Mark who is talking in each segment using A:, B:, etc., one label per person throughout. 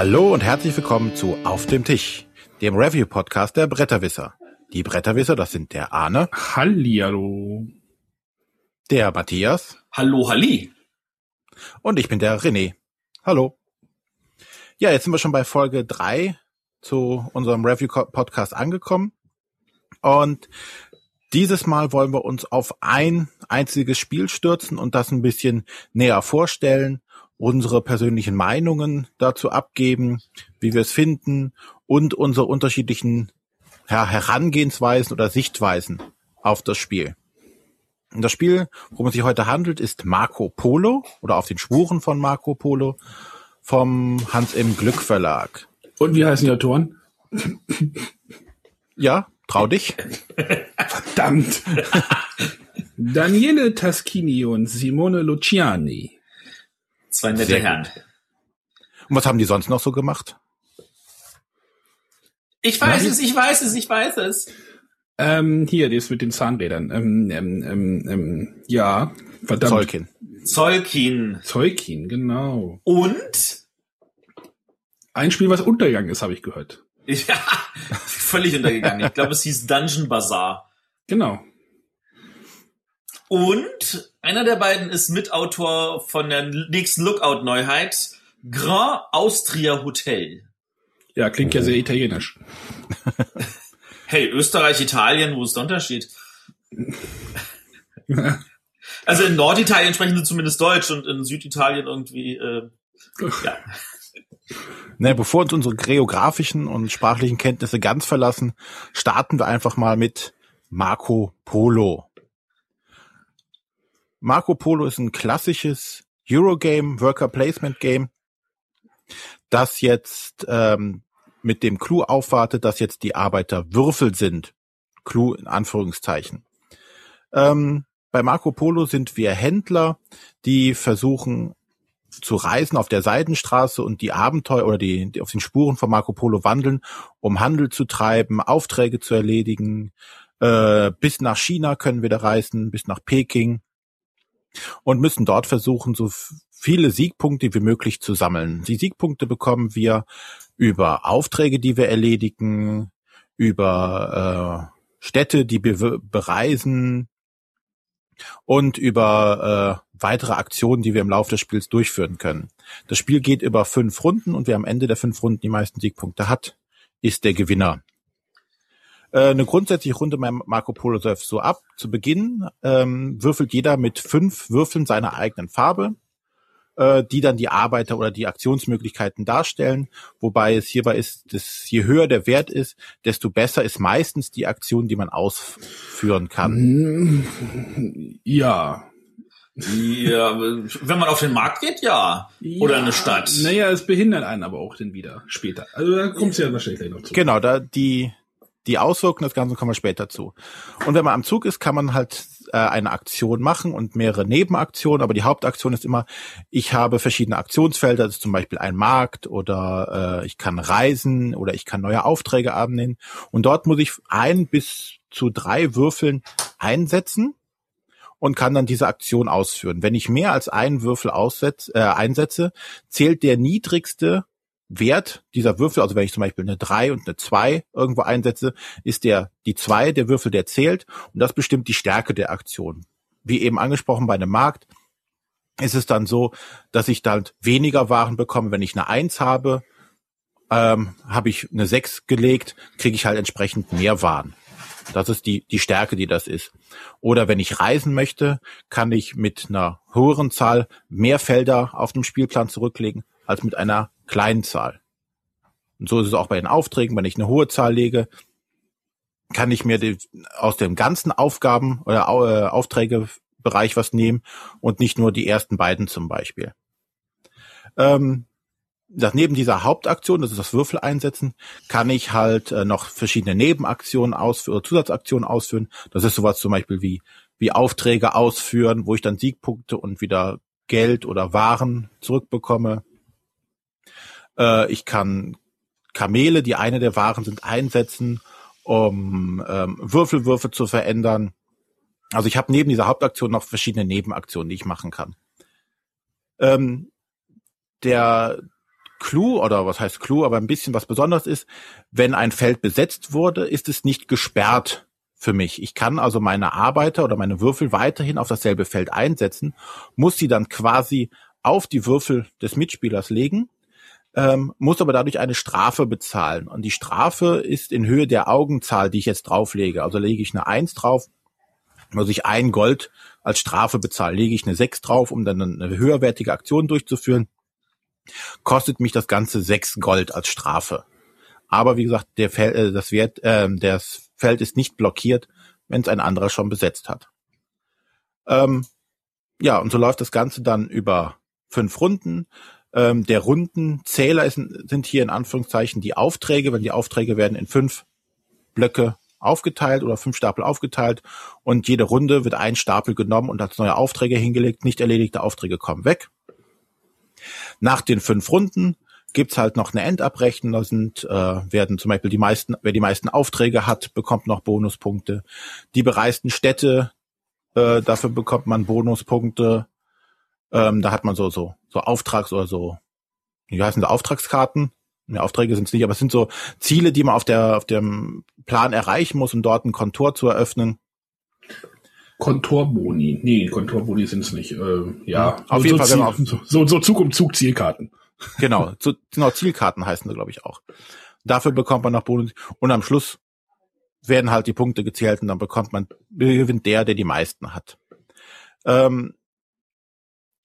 A: Hallo und herzlich willkommen zu Auf dem Tisch, dem Review-Podcast der Bretterwisser. Die Bretterwisser, das sind der Arne,
B: Hallihallo.
A: der Matthias
C: Hallo, Halli.
A: und ich bin der René. Hallo. Ja, jetzt sind wir schon bei Folge drei zu unserem Review-Podcast angekommen. Und dieses Mal wollen wir uns auf ein einziges Spiel stürzen und das ein bisschen näher vorstellen, unsere persönlichen Meinungen dazu abgeben, wie wir es finden und unsere unterschiedlichen ja, Herangehensweisen oder Sichtweisen auf das Spiel. Und das Spiel, worum es sich heute handelt, ist Marco Polo oder auf den Spuren von Marco Polo vom Hans im Glück Verlag.
B: Und wie heißen die Autoren?
A: Ja, trau dich.
B: Verdammt. Daniele Taschini und Simone Luciani.
C: Zwei nette
A: Sehr
C: Herren.
A: Und was haben die sonst noch so gemacht?
C: Ich weiß
B: Nein.
C: es, ich weiß es, ich weiß es.
B: Ähm, hier, das mit den Zahnrädern. Ähm, ähm, ähm, ähm, ja, verdammt.
A: Zolkin.
C: Zolkin.
B: Zeukin, genau.
C: Und?
B: Ein Spiel, was untergegangen ist, habe ich gehört.
C: Ja, völlig untergegangen. Ich glaube, es hieß Dungeon Bazaar.
B: Genau.
C: Und einer der beiden ist Mitautor von der nächsten Lookout-Neuheit, Grand Austria Hotel.
B: Ja, klingt ja sehr italienisch.
C: Hey, Österreich, Italien, wo ist der Unterschied? Also in Norditalien sprechen sie zumindest Deutsch und in Süditalien irgendwie, äh, ja.
A: Ne, bevor uns unsere geografischen und sprachlichen Kenntnisse ganz verlassen, starten wir einfach mal mit Marco Polo. Marco Polo ist ein klassisches Eurogame, Worker Placement Game, das jetzt ähm, mit dem Clou aufwartet, dass jetzt die Arbeiter Würfel sind. Clou in Anführungszeichen. Ähm, bei Marco Polo sind wir Händler, die versuchen zu reisen auf der Seidenstraße und die Abenteuer oder die, die auf den Spuren von Marco Polo wandeln, um Handel zu treiben, Aufträge zu erledigen. Äh, bis nach China können wir da reisen, bis nach Peking und müssen dort versuchen, so viele Siegpunkte wie möglich zu sammeln. Die Siegpunkte bekommen wir über Aufträge, die wir erledigen, über äh, Städte, die wir bereisen und über äh, weitere Aktionen, die wir im Laufe des Spiels durchführen können. Das Spiel geht über fünf Runden und wer am Ende der fünf Runden die meisten Siegpunkte hat, ist der Gewinner. Äh, eine grundsätzliche Runde beim Marco Polo läuft so ab. Zu Beginn ähm, würfelt jeder mit fünf Würfeln seiner eigenen Farbe, äh, die dann die Arbeiter oder die Aktionsmöglichkeiten darstellen. Wobei es hierbei ist, dass je höher der Wert ist, desto besser ist meistens die Aktion, die man ausführen kann.
B: Hm, Ja.
C: Ja, wenn man auf den Markt geht, ja. Oder
B: Ja,
C: eine Stadt.
B: Naja, es behindert einen aber auch dann wieder später. Also da kommt es ja wahrscheinlich gleich noch zu.
A: Genau, da die die Auswirkungen des Ganzen kommen wir später zu. Und wenn man am Zug ist, kann man halt äh, eine Aktion machen und mehrere Nebenaktionen, aber die Hauptaktion ist immer, ich habe verschiedene Aktionsfelder, das ist zum Beispiel ein Markt oder äh, ich kann reisen oder ich kann neue Aufträge annehmen. Und dort muss ich ein bis zu drei Würfeln einsetzen und kann dann diese Aktion ausführen. Wenn ich mehr als einen Würfel aussetz, äh, einsetze, zählt der niedrigste Wert dieser Würfel, also wenn ich zum Beispiel eine 3 und eine 2 irgendwo einsetze, ist der die 2 der Würfel, der zählt und das bestimmt die Stärke der Aktion. Wie eben angesprochen bei einem Markt ist es dann so, dass ich dann weniger Waren bekomme. Wenn ich eine 1 habe, ähm, habe ich eine 6 gelegt, kriege ich halt entsprechend mehr Waren. Das ist die, die Stärke, die das ist. Oder wenn ich reisen möchte, kann ich mit einer höheren Zahl mehr Felder auf dem Spielplan zurücklegen als mit einer kleinen Zahl. Und so ist es auch bei den Aufträgen. Wenn ich eine hohe Zahl lege, kann ich mir die, aus dem ganzen Aufgaben oder Au- äh, Aufträgebereich was nehmen und nicht nur die ersten beiden zum Beispiel. Ähm, das neben dieser Hauptaktion, das ist das Würfel einsetzen, kann ich halt äh, noch verschiedene Nebenaktionen ausführen oder Zusatzaktionen ausführen. Das ist sowas zum Beispiel wie, wie Aufträge ausführen, wo ich dann Siegpunkte und wieder Geld oder Waren zurückbekomme. Äh, ich kann Kamele, die eine der Waren sind, einsetzen, um ähm, Würfelwürfe zu verändern. Also ich habe neben dieser Hauptaktion noch verschiedene Nebenaktionen, die ich machen kann. Ähm, der Clou oder was heißt Clou, aber ein bisschen was Besonderes ist, wenn ein Feld besetzt wurde, ist es nicht gesperrt für mich. Ich kann also meine Arbeiter oder meine Würfel weiterhin auf dasselbe Feld einsetzen, muss sie dann quasi auf die Würfel des Mitspielers legen, ähm, muss aber dadurch eine Strafe bezahlen. Und die Strafe ist in Höhe der Augenzahl, die ich jetzt drauflege. Also lege ich eine Eins drauf, muss ich ein Gold als Strafe bezahlen. Lege ich eine Sechs drauf, um dann eine höherwertige Aktion durchzuführen, kostet mich das Ganze sechs Gold als Strafe. Aber wie gesagt, der Fel äh, das Wert, äh, das Feld ist nicht blockiert, wenn es ein anderer schon besetzt hat. Ähm, ja, und so läuft das Ganze dann über fünf Runden. Ähm, der Rundenzähler ist, sind hier in Anführungszeichen die Aufträge, wenn die Aufträge werden in fünf Blöcke aufgeteilt oder fünf Stapel aufgeteilt und jede Runde wird ein Stapel genommen und als neue Aufträge hingelegt. Nicht erledigte Aufträge kommen weg. Nach den fünf Runden gibt's halt noch eine Endabrechnung. Da sind, äh, werden zum Beispiel die meisten, wer die meisten Aufträge hat, bekommt noch Bonuspunkte. Die bereisten Städte, äh, dafür bekommt man Bonuspunkte. Ähm, da hat man so, so, so Auftrags- oder so, wie heißen das, Auftragskarten? Ja, Aufträge sind es nicht, aber es sind so Ziele, die man auf der, auf dem Plan erreichen muss, um dort ein Kontor zu eröffnen.
B: Kontorboni. Nee, Kontorboni sind es nicht. Äh, ja,
A: auf
B: so,
A: jeden
B: so
A: Fall,
B: Ziel, so, so Zug um Zug Zielkarten.
A: Genau, zu, genau Zielkarten heißen sie, glaube ich, auch. Dafür bekommt man noch Bonus. Und am Schluss werden halt die Punkte gezählt und dann bekommt man, gewinnt der, der die meisten hat. Ähm,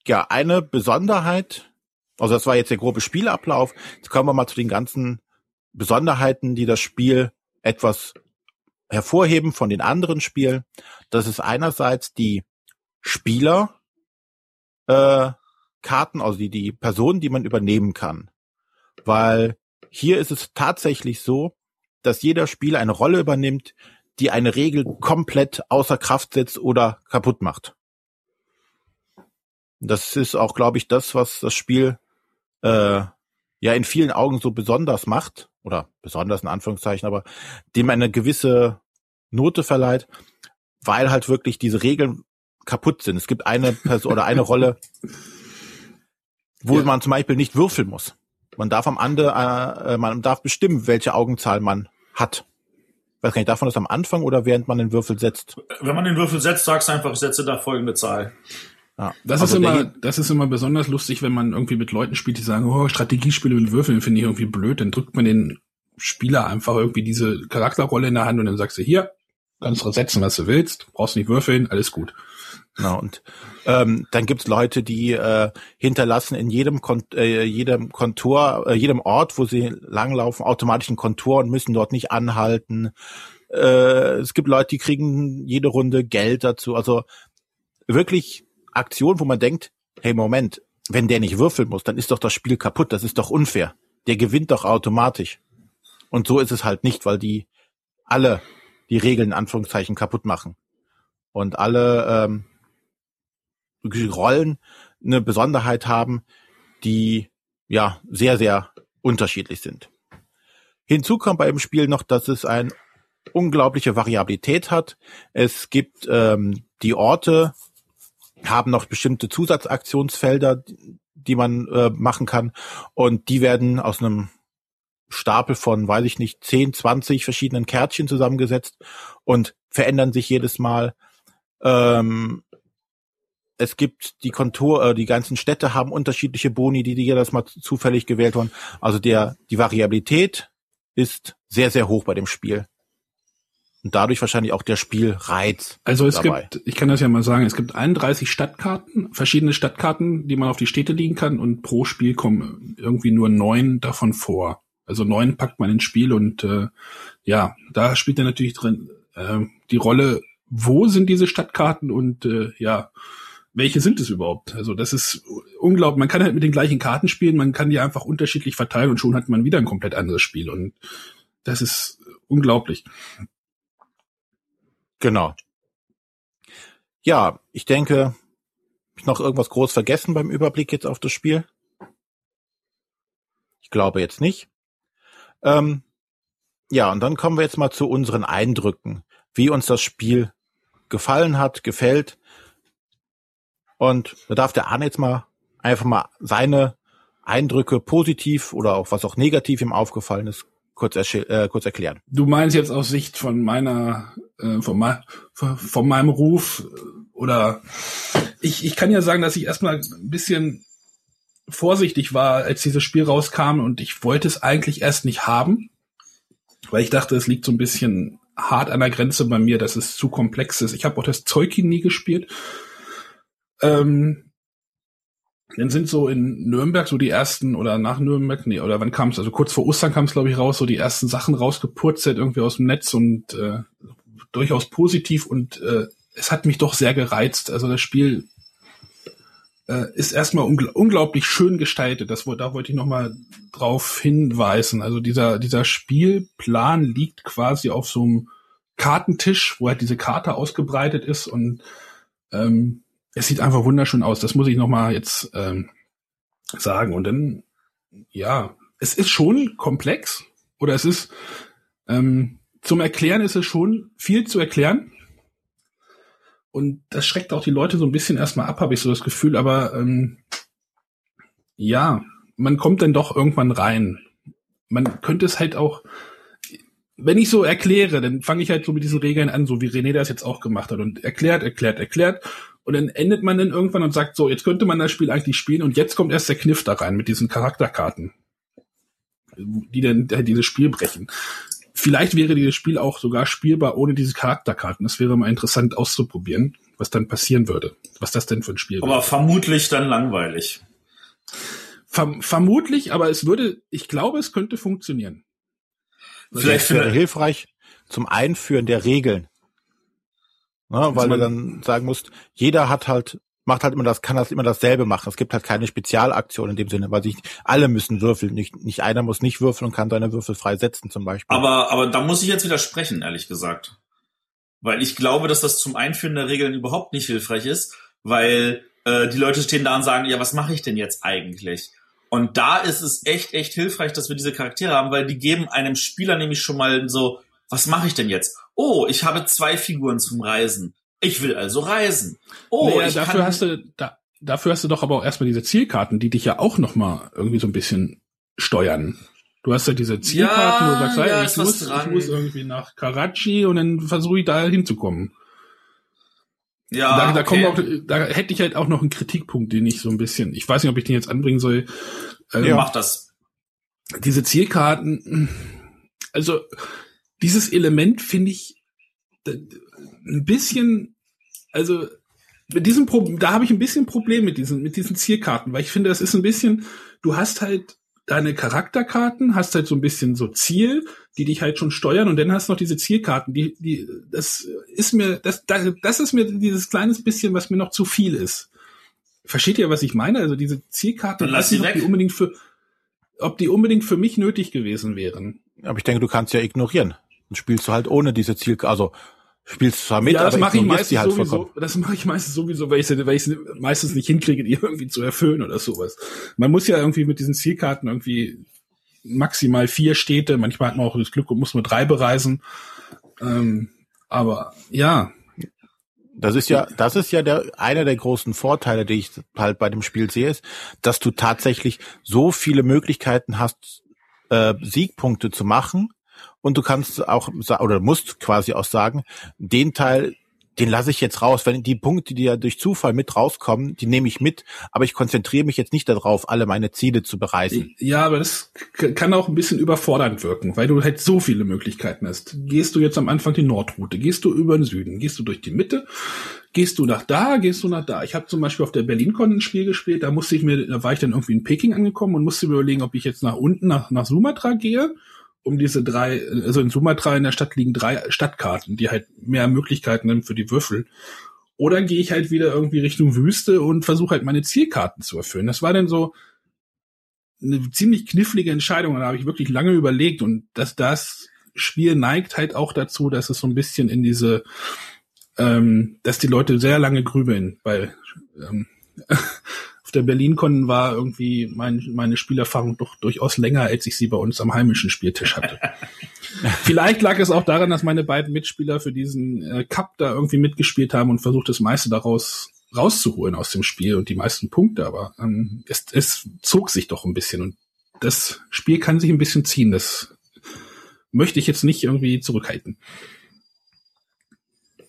A: ja, eine Besonderheit, also das war jetzt der grobe Spielablauf. Jetzt kommen wir mal zu den ganzen Besonderheiten, die das Spiel etwas hervorheben von den anderen Spielen. Das ist einerseits die Spieler, äh, Karten, also die, die Personen, die man übernehmen kann. Weil hier ist es tatsächlich so, dass jeder Spieler eine Rolle übernimmt, die eine Regel komplett außer Kraft setzt oder kaputt macht. Das ist auch, glaube ich, das, was das Spiel äh, ja in vielen Augen so besonders macht, oder besonders in Anführungszeichen, aber dem eine gewisse Note verleiht, weil halt wirklich diese Regeln kaputt sind. Es gibt eine Person oder eine Rolle, wo ja. man zum Beispiel nicht würfeln muss. Man darf am Ende, äh, man darf bestimmen, welche Augenzahl man hat. weiß gar nicht, darf man das am Anfang oder während man den Würfel setzt?
C: Wenn man den Würfel setzt, sagst du einfach, ich setze da folgende Zahl.
B: Ja. Das also ist immer, das ist immer besonders lustig, wenn man irgendwie mit Leuten spielt, die sagen, oh, Strategiespiele mit Würfeln finde ich irgendwie blöd. Dann drückt man den Spieler einfach irgendwie diese Charakterrolle in der Hand und dann sagst du, hier, kannst du setzen, was du willst, brauchst nicht würfeln, alles gut.
A: Genau, und ähm, dann gibt's Leute, die äh, hinterlassen in jedem Kont äh, jedem Kontor, äh, jedem Ort, wo sie langlaufen, automatisch ein Kontor und müssen dort nicht anhalten. Äh, es gibt Leute, die kriegen jede Runde Geld dazu. Also wirklich Aktion, wo man denkt, hey Moment, wenn der nicht würfeln muss, dann ist doch das Spiel kaputt, das ist doch unfair. Der gewinnt doch automatisch. Und so ist es halt nicht, weil die alle die Regeln in Anführungszeichen kaputt machen. Und alle ähm, Rollen eine Besonderheit haben, die ja sehr, sehr unterschiedlich sind. Hinzu kommt bei dem Spiel noch, dass es eine unglaubliche Variabilität hat. Es gibt ähm, die Orte, haben noch bestimmte Zusatzaktionsfelder, die man äh, machen kann. Und die werden aus einem Stapel von, weiß ich nicht, 10, 20 verschiedenen Kärtchen zusammengesetzt und verändern sich jedes Mal. Ähm, es gibt die Kontur, äh, die ganzen Städte haben unterschiedliche Boni, die, die jedes Mal zufällig gewählt wurden. Also der, die Variabilität ist sehr, sehr hoch bei dem Spiel. Und dadurch wahrscheinlich auch der Spielreiz.
B: Also es dabei. gibt, ich kann das ja mal sagen, es gibt 31 Stadtkarten, verschiedene Stadtkarten, die man auf die Städte liegen kann und pro Spiel kommen irgendwie nur neun davon vor. Also neun packt man ins Spiel und äh, ja, da spielt er natürlich drin äh, die Rolle, wo sind diese Stadtkarten und äh, ja, welche sind es überhaupt? Also das ist unglaublich. Man kann halt mit den gleichen Karten spielen, man kann die einfach unterschiedlich verteilen und schon hat man wieder ein komplett anderes Spiel und das ist unglaublich.
A: Genau. Ja, ich denke, ich noch irgendwas groß vergessen beim Überblick jetzt auf das Spiel? Ich glaube jetzt nicht. Ähm, ja, und dann kommen wir jetzt mal zu unseren Eindrücken, wie uns das Spiel gefallen hat, gefällt. Und da darf der Arne jetzt mal einfach mal seine Eindrücke positiv oder auch was auch negativ ihm aufgefallen ist, kurz, äh, kurz erklären.
B: Du meinst jetzt aus Sicht von meiner, äh, von, mein, von meinem Ruf äh, oder ich, ich kann ja sagen, dass ich erstmal ein bisschen vorsichtig war, als dieses Spiel rauskam und ich wollte es eigentlich erst nicht haben, weil ich dachte, es liegt so ein bisschen hart an der Grenze bei mir, dass es zu komplex ist. Ich habe auch das Zeug nie gespielt. Ähm, dann sind so in Nürnberg so die ersten oder nach Nürnberg, nee, oder wann kam es? Also kurz vor Ostern kam es, glaube ich, raus, so die ersten Sachen rausgepurzelt irgendwie aus dem Netz und äh, durchaus positiv und äh, es hat mich doch sehr gereizt. Also das Spiel äh, ist erstmal ungl unglaublich schön gestaltet. Das, da wollte ich nochmal drauf hinweisen. Also dieser, dieser Spielplan liegt quasi auf so einem Kartentisch, wo halt diese Karte ausgebreitet ist und ähm, es sieht einfach wunderschön aus. Das muss ich nochmal jetzt ähm, sagen. Und dann, ja, es ist schon komplex oder es ist ähm, zum Erklären ist es schon viel zu erklären. Und das schreckt auch die Leute so ein bisschen erstmal ab, habe ich so das Gefühl. Aber ähm, ja, man kommt dann doch irgendwann rein. Man könnte es halt auch, wenn ich so erkläre, dann fange ich halt so mit diesen Regeln an, so wie René das jetzt auch gemacht hat und erklärt, erklärt, erklärt. Und dann endet man dann irgendwann und sagt, so, jetzt könnte man das Spiel eigentlich spielen und jetzt kommt erst der Kniff da rein mit diesen Charakterkarten, die dann dieses Spiel brechen. Vielleicht wäre dieses Spiel auch sogar spielbar ohne diese Charakterkarten. Das wäre mal interessant auszuprobieren, was dann passieren würde. Was das denn für ein Spiel
C: wäre. Aber vermutlich dann langweilig.
A: Verm vermutlich, aber es würde, ich glaube, es könnte funktionieren.
B: Vielleicht wäre hilfreich zum Einführen der Regeln. Ne, weil du dann sagen musst, jeder hat halt macht halt immer das, kann das immer dasselbe machen. Es gibt halt keine Spezialaktion in dem Sinne, weil sich alle müssen würfeln. Nicht, nicht einer muss nicht würfeln und kann seine Würfel frei setzen zum Beispiel.
C: Aber, aber da muss ich jetzt widersprechen, ehrlich gesagt. Weil ich glaube, dass das zum Einführen der Regeln überhaupt nicht hilfreich ist, weil äh, die Leute stehen da und sagen, ja, was mache ich denn jetzt eigentlich? Und da ist es echt, echt hilfreich, dass wir diese Charaktere haben, weil die geben einem Spieler nämlich schon mal so, was mache ich denn jetzt? Oh, ich habe zwei Figuren zum Reisen. Ich will also reisen. Oh,
B: naja, dafür hast du, da, dafür hast du doch aber auch erstmal diese Zielkarten, die dich ja auch noch mal irgendwie so ein bisschen steuern. Du hast ja diese Zielkarten, ja, wo du sagst, ja, ich, muss, ich muss irgendwie nach Karachi und dann versuche ich da hinzukommen. Ja, da, da, okay. auch, da hätte ich halt auch noch einen Kritikpunkt, den ich so ein bisschen, ich weiß nicht, ob ich den jetzt anbringen soll.
C: Ähm, ja, mach das.
B: Diese Zielkarten, also dieses Element finde ich ein bisschen, also mit diesem Problem, da habe ich ein bisschen Problem mit diesen, mit diesen Zielkarten, weil ich finde, das ist ein bisschen, du hast halt deine Charakterkarten, hast halt so ein bisschen so Ziel, die dich halt schon steuern und dann hast du noch diese Zielkarten, die, die, das ist mir, das, das ist mir dieses kleines bisschen, was mir noch zu viel ist. Versteht ihr, was ich meine? Also diese Zielkarten,
C: lass sie
B: weg. Die unbedingt für, ob die unbedingt für mich nötig gewesen wären.
A: Aber ich denke, du kannst ja ignorieren. Dann spielst du halt ohne diese Ziel, also spielst zwar mit,
B: ja, das mache ich meistens halt sowieso. Vollkommen. Das mache ich meistens sowieso, weil ich weil ich meistens nicht hinkriege, die irgendwie zu erfüllen oder sowas. Man muss ja irgendwie mit diesen Zielkarten irgendwie maximal vier Städte, manchmal hat man auch das Glück und muss nur drei bereisen. Ähm, aber ja.
A: Das ist ja, das ist ja der, einer der großen Vorteile, die ich halt bei dem Spiel sehe, ist, dass du tatsächlich so viele Möglichkeiten hast, äh, Siegpunkte zu machen, und du kannst auch oder musst quasi auch sagen, den Teil, den lasse ich jetzt raus. Wenn die Punkte, die ja durch Zufall mit rauskommen, die nehme ich mit, aber ich konzentriere mich jetzt nicht darauf, alle meine Ziele zu bereisen.
B: Ja, aber das kann auch ein bisschen überfordernd wirken, weil du halt so viele Möglichkeiten hast. Gehst du jetzt am Anfang die Nordroute, gehst du über den Süden, gehst du durch die Mitte, gehst du nach da, gehst du nach da. Ich habe zum Beispiel auf der BerlinCon ein Spiel gespielt, da musste ich mir, da war ich dann irgendwie in Peking angekommen und musste mir überlegen, ob ich jetzt nach unten nach, nach Sumatra gehe um diese drei, also in Sumatra in der Stadt liegen drei Stadtkarten, die halt mehr Möglichkeiten haben für die Würfel. Oder gehe ich halt wieder irgendwie Richtung Wüste und versuche halt meine Zielkarten zu erfüllen. Das war dann so eine ziemlich knifflige Entscheidung. Da habe ich wirklich lange überlegt und dass das Spiel neigt halt auch dazu, dass es so ein bisschen in diese, ähm, dass die Leute sehr lange grübeln, weil ähm, der BerlinCon war irgendwie mein, meine Spielerfahrung doch durchaus länger, als ich sie bei uns am heimischen Spieltisch hatte. Vielleicht lag es auch daran, dass meine beiden Mitspieler für diesen äh, Cup da irgendwie mitgespielt haben und versucht das meiste daraus rauszuholen aus dem Spiel und die meisten Punkte, aber ähm, es, es zog sich doch ein bisschen und das Spiel kann sich ein bisschen ziehen. Das möchte ich jetzt nicht irgendwie zurückhalten.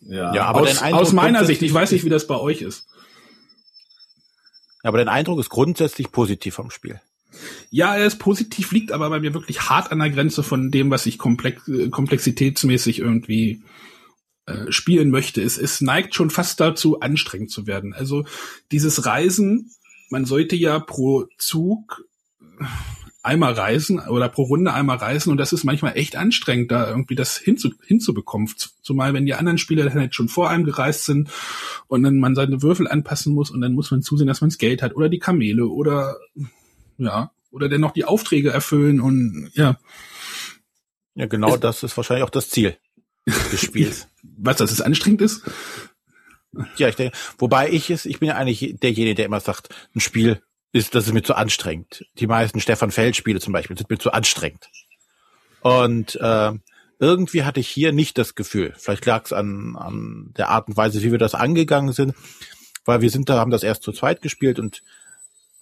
A: Ja, ja aber
B: aus, aus meiner Sicht, ich weiß nicht, wie das bei euch ist.
A: Aber dein Eindruck ist grundsätzlich positiv vom Spiel.
B: Ja, er ist positiv, liegt aber bei mir wirklich hart an der Grenze von dem, was ich komplex, äh, komplexitätsmäßig irgendwie äh, spielen möchte. Es, es neigt schon fast dazu, anstrengend zu werden. Also dieses Reisen, man sollte ja pro Zug einmal reisen oder pro Runde einmal reisen und das ist manchmal echt anstrengend, da irgendwie das hinzu, hinzubekommen. Zumal wenn die anderen Spieler dann halt schon vor einem gereist sind und dann man seine Würfel anpassen muss und dann muss man zusehen, dass man das Geld hat oder die Kamele oder ja, oder dann noch die Aufträge erfüllen und ja.
A: Ja, genau es, das ist wahrscheinlich auch das Ziel des Spiels.
B: Was, dass es anstrengend ist?
A: Ja, ich denke, wobei ich es, ich bin ja eigentlich derjenige, der immer sagt, ein Spiel ist, das ist mir zu anstrengend. Die meisten Stefan Feld Spiele zum Beispiel sind mir zu anstrengend. Und äh, irgendwie hatte ich hier nicht das Gefühl. Vielleicht lag es an, an der Art und Weise, wie wir das angegangen sind, weil wir sind da, haben das erst zu zweit gespielt und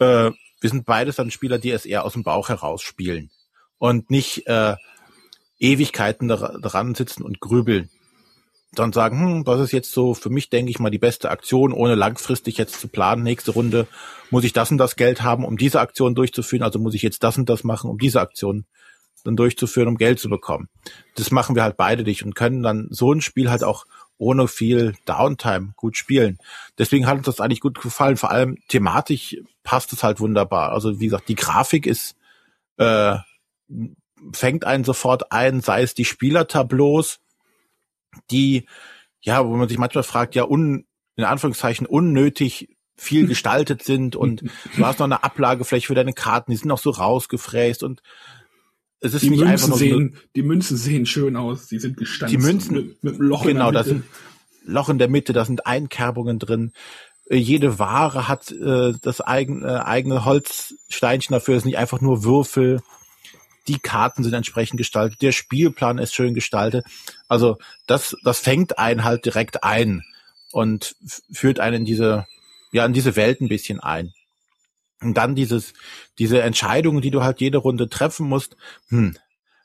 A: äh, wir sind beides dann Spieler, die es eher aus dem Bauch heraus spielen und nicht äh, Ewigkeiten dran sitzen und grübeln. Dann sagen, hm, das ist jetzt so für mich, denke ich mal, die beste Aktion, ohne langfristig jetzt zu planen. Nächste Runde muss ich das und das Geld haben, um diese Aktion durchzuführen. Also muss ich jetzt das und das machen, um diese Aktion dann durchzuführen, um Geld zu bekommen. Das machen wir halt beide nicht und können dann so ein Spiel halt auch ohne viel Downtime gut spielen. Deswegen hat uns das eigentlich gut gefallen. Vor allem thematisch passt es halt wunderbar. Also wie gesagt, die Grafik ist äh, fängt einen sofort ein, sei es die Spielertableaus, die ja, wo man sich manchmal fragt, ja, un, in Anführungszeichen unnötig viel gestaltet sind und du hast noch eine Ablagefläche für deine Karten, die sind noch so rausgefräst und
B: es ist die nicht Münzen einfach nur sehen, so, die Münzen sehen schön aus, die sind gestanzt.
A: Die Münzen mit, mit Loch genau, in der Mitte. Genau, da sind Loch in der Mitte, da sind Einkerbungen drin. Äh, jede Ware hat äh, das eigene, äh, eigene Holzsteinchen dafür, es sind nicht einfach nur Würfel. Die Karten sind entsprechend gestaltet, der Spielplan ist schön gestaltet. Also das, das fängt einen halt direkt ein und führt einen in diese, ja, in diese Welt ein bisschen ein. Und dann dieses, diese Entscheidungen, die du halt jede Runde treffen musst. Hm,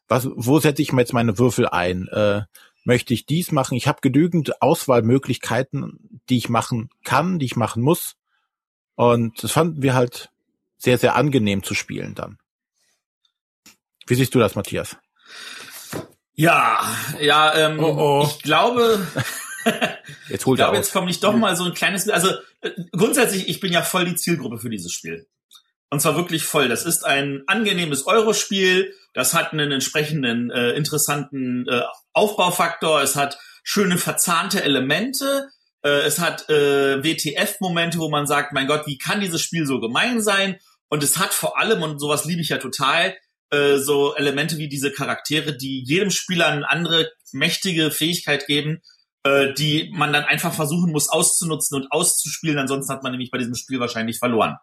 A: was, wo setze ich mir jetzt meine Würfel ein? Äh, möchte ich dies machen? Ich habe genügend Auswahlmöglichkeiten, die ich machen kann, die ich machen muss. Und das fanden wir halt sehr, sehr angenehm zu spielen dann. Wie siehst du das, Matthias?
C: Ja, ja, ähm, oh oh. ich glaube,
A: jetzt holt
C: ich glaube, jetzt komme ich doch mal so ein kleines, also äh, grundsätzlich, ich bin ja voll die Zielgruppe für dieses Spiel. Und zwar wirklich voll. Das ist ein angenehmes Eurospiel. Das hat einen entsprechenden äh, interessanten äh, Aufbaufaktor. Es hat schöne verzahnte Elemente. Äh, es hat äh, WTF-Momente, wo man sagt, mein Gott, wie kann dieses Spiel so gemein sein? Und es hat vor allem, und sowas liebe ich ja total, äh, so Elemente wie diese Charaktere, die jedem Spieler eine andere mächtige Fähigkeit geben, äh, die man dann einfach versuchen muss auszunutzen und auszuspielen. Ansonsten hat man nämlich bei diesem Spiel wahrscheinlich verloren.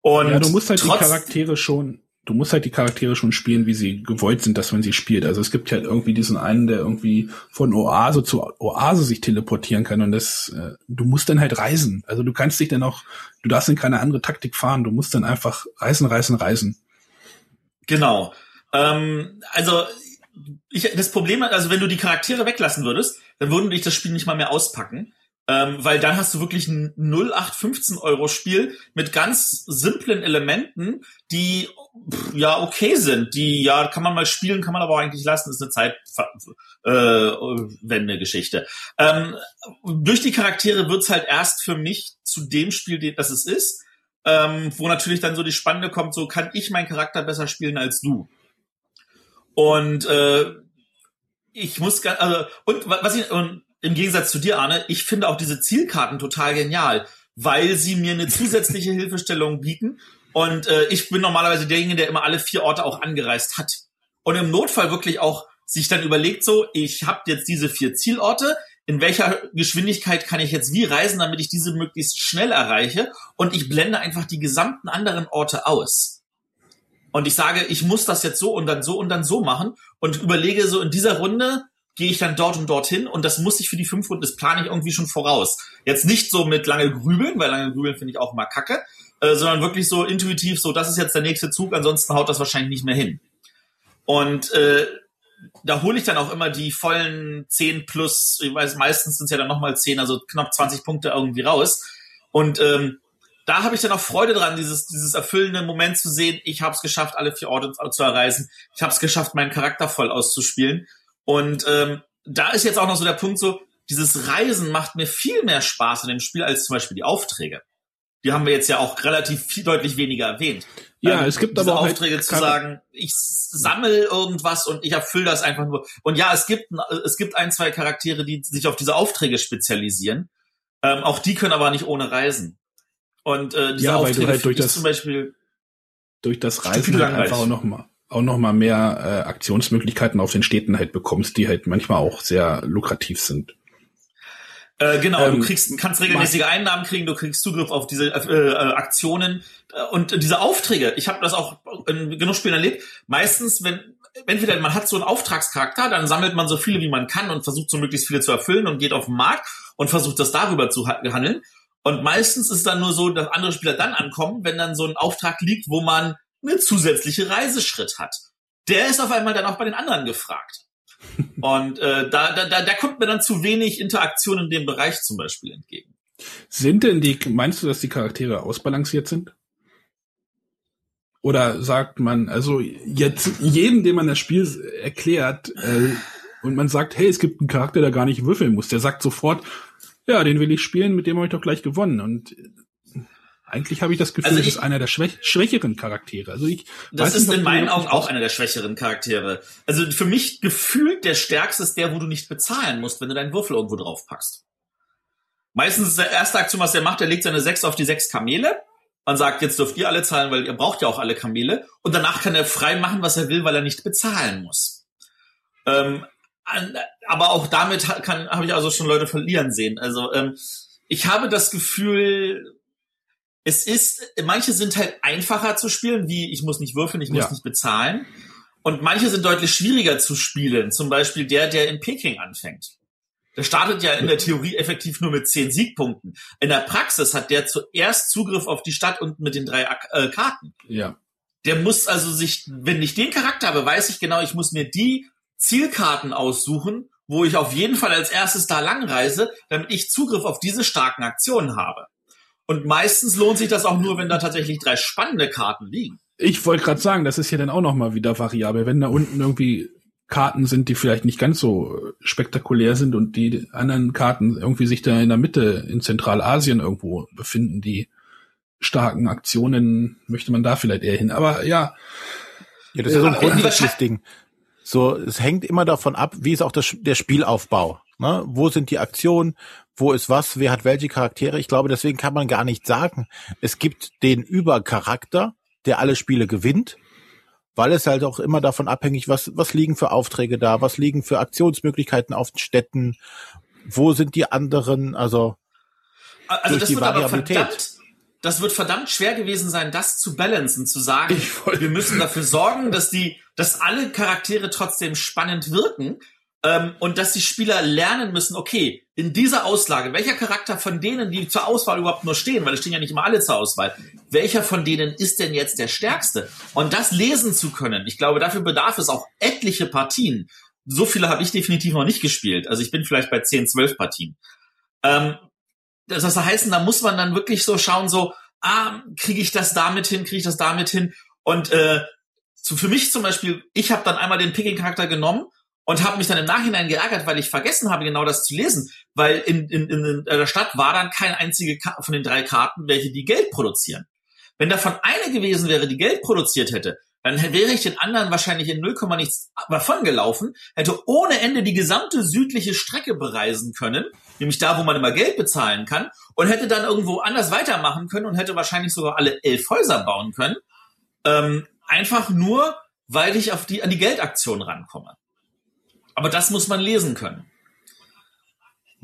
B: Und ja, du musst halt die Charaktere schon, du musst halt die Charaktere schon spielen, wie sie gewollt sind, dass man sie spielt. Also es gibt halt irgendwie diesen einen, der irgendwie von Oase zu Oase sich teleportieren kann und das, äh, du musst dann halt reisen. Also du kannst dich dann auch, du darfst dann keine andere Taktik fahren, du musst dann einfach reisen, reisen, reisen.
C: Genau. Ähm, also ich, das Problem, also wenn du die Charaktere weglassen würdest, dann würden dich das Spiel nicht mal mehr auspacken. Ähm, weil dann hast du wirklich ein 0815 Euro Spiel mit ganz simplen Elementen, die pff, ja okay sind. Die ja kann man mal spielen, kann man aber auch eigentlich lassen. Ist eine Zeitwende-Geschichte. Äh, ähm, durch die Charaktere wird's halt erst für mich zu dem Spiel, das es ist. Ähm, wo natürlich dann so die Spannende kommt, so kann ich meinen Charakter besser spielen als du. Und äh, ich muss also und was ich und im Gegensatz zu dir, Arne, ich finde auch diese Zielkarten total genial, weil sie mir eine zusätzliche Hilfestellung bieten. Und äh, ich bin normalerweise derjenige, der immer alle vier Orte auch angereist hat. Und im Notfall wirklich auch sich dann überlegt, so, ich habe jetzt diese vier Zielorte, in welcher Geschwindigkeit kann ich jetzt wie reisen, damit ich diese möglichst schnell erreiche. Und ich blende einfach die gesamten anderen Orte aus. Und ich sage, ich muss das jetzt so und dann so und dann so machen und überlege so in dieser Runde, gehe ich dann dort und dorthin und das muss ich für die fünf Runden, das plane ich irgendwie schon voraus. Jetzt nicht so mit lange Grübeln, weil lange Grübeln finde ich auch mal kacke, äh, sondern wirklich so intuitiv, so das ist jetzt der nächste Zug, ansonsten haut das wahrscheinlich nicht mehr hin. Und äh, da hole ich dann auch immer die vollen 10 plus, ich weiß, meistens sind es ja dann nochmal 10, also knapp 20 Punkte irgendwie raus. Und ähm, da habe ich dann auch Freude dran, dieses, dieses erfüllende Moment zu sehen, ich habe es geschafft, alle vier Orte zu erreisen. Ich habe es geschafft, meinen Charakter voll auszuspielen. Und ähm, da ist jetzt auch noch so der Punkt so, dieses Reisen macht mir viel mehr Spaß in dem Spiel als zum Beispiel die Aufträge. Die haben wir jetzt ja auch relativ viel, deutlich weniger erwähnt.
B: Ja, ähm, es gibt aber auch
C: Aufträge halt zu sagen, ich sammel irgendwas und ich erfülle das einfach nur. Und ja, es gibt es gibt ein zwei Charaktere, die sich auf diese Aufträge spezialisieren. Ähm, auch die können aber nicht ohne reisen. Und äh, diese
B: ja,
C: Aufträge
B: halt durch das
C: zum Beispiel
B: durch das Reisen halt einfach auch noch mal auch noch mal mehr äh, Aktionsmöglichkeiten auf den Städten halt bekommst, die halt manchmal auch sehr lukrativ sind.
C: Äh, genau, ähm, du kriegst, kannst regelmäßige Einnahmen kriegen, du kriegst Zugriff auf diese äh, äh, Aktionen und diese Aufträge. Ich habe das auch in genug Spielen erlebt. Meistens, wenn entweder man hat so einen Auftragscharakter, dann sammelt man so viele wie man kann und versucht so möglichst viele zu erfüllen und geht auf den Markt und versucht das darüber zu handeln. Und meistens ist es dann nur so, dass andere Spieler dann ankommen, wenn dann so ein Auftrag liegt, wo man eine zusätzliche Reiseschritt hat. Der ist auf einmal dann auch bei den anderen gefragt. Und äh, da, da, da, da kommt mir dann zu wenig Interaktion in dem Bereich zum Beispiel entgegen.
B: Sind denn die, meinst du, dass die Charaktere ausbalanciert sind? Oder sagt man, also jetzt jedem, dem man das Spiel erklärt, äh, und man sagt, hey, es gibt einen Charakter, der gar nicht würfeln muss, der sagt sofort, ja, den will ich spielen, mit dem habe ich doch gleich gewonnen. Und eigentlich habe ich das Gefühl, also ich, das ist einer der schwäch schwächeren Charaktere. Also ich
C: das ist nicht, in meinen Augen auch einer der schwächeren Charaktere. Also für mich gefühlt der stärkste ist der, wo du nicht bezahlen musst, wenn du deinen Würfel irgendwo drauf packst. Meistens ist der erste Aktion, was er macht, er legt seine sechs auf die sechs Kamele. Man sagt, jetzt dürft ihr alle zahlen, weil ihr braucht ja auch alle Kamele. Und danach kann er frei machen, was er will, weil er nicht bezahlen muss. Ähm, aber auch damit kann habe ich also schon Leute verlieren sehen. Also ähm, ich habe das Gefühl, es ist, manche sind halt einfacher zu spielen, wie ich muss nicht würfeln, ich muss ja. nicht bezahlen. Und manche sind deutlich schwieriger zu spielen. Zum Beispiel der, der in Peking anfängt. Der startet ja in der Theorie effektiv nur mit zehn Siegpunkten. In der Praxis hat der zuerst Zugriff auf die Stadt und mit den drei äh, Karten.
B: Ja.
C: Der muss also sich, wenn ich den Charakter habe, weiß ich genau, ich muss mir die Zielkarten aussuchen, wo ich auf jeden Fall als erstes da langreise, damit ich Zugriff auf diese starken Aktionen habe. Und meistens lohnt sich das auch nur, wenn da tatsächlich drei spannende Karten liegen.
B: Ich wollte gerade sagen, das ist ja dann auch noch mal wieder variabel. Wenn da unten irgendwie Karten sind, die vielleicht nicht ganz so spektakulär sind und die anderen Karten irgendwie sich da in der Mitte in Zentralasien irgendwo befinden, die starken Aktionen, möchte man da vielleicht eher hin. Aber ja.
A: Ja, das ist ja so ein grundsätzliches Ding. So, es hängt immer davon ab, wie ist auch das, der Spielaufbau. Ne? Wo sind die Aktionen? Wo ist was? Wer hat welche Charaktere? Ich glaube, deswegen kann man gar nicht sagen, es gibt den Übercharakter, der alle Spiele gewinnt, weil es halt auch immer davon abhängig, was, was liegen für Aufträge da, was liegen für Aktionsmöglichkeiten auf den Städten, wo sind die anderen, also,
C: also durch das die Variabilität. verdammt das wird verdammt schwer gewesen sein, das zu balancen, zu sagen, wir müssen dafür sorgen, dass die, dass alle Charaktere trotzdem spannend wirken ähm, und dass die Spieler lernen müssen, okay, in dieser Auslage, welcher Charakter von denen, die zur Auswahl überhaupt nur stehen, weil es stehen ja nicht immer alle zur Auswahl, welcher von denen ist denn jetzt der stärkste? Und das lesen zu können, ich glaube, dafür bedarf es auch etliche Partien. So viele habe ich definitiv noch nicht gespielt. Also ich bin vielleicht bei 10, 12 Partien. Ähm, das heißen, da muss man dann wirklich so schauen, so, ah, kriege ich das damit hin, kriege ich das damit hin? Und äh, so für mich zum Beispiel, ich habe dann einmal den Picking-Charakter genommen und habe mich dann im Nachhinein geärgert, weil ich vergessen habe, genau das zu lesen, weil in, in, in der Stadt war dann kein einzige von den drei Karten, welche die Geld produzieren. Wenn davon eine gewesen wäre, die Geld produziert hätte, dann wäre ich den anderen wahrscheinlich in 0, nichts davon gelaufen, hätte ohne Ende die gesamte südliche Strecke bereisen können, nämlich da, wo man immer Geld bezahlen kann, und hätte dann irgendwo anders weitermachen können und hätte wahrscheinlich sogar alle elf Häuser bauen können. Ähm, einfach nur, weil ich auf die, an die Geldaktion rankomme. Aber das muss man lesen können.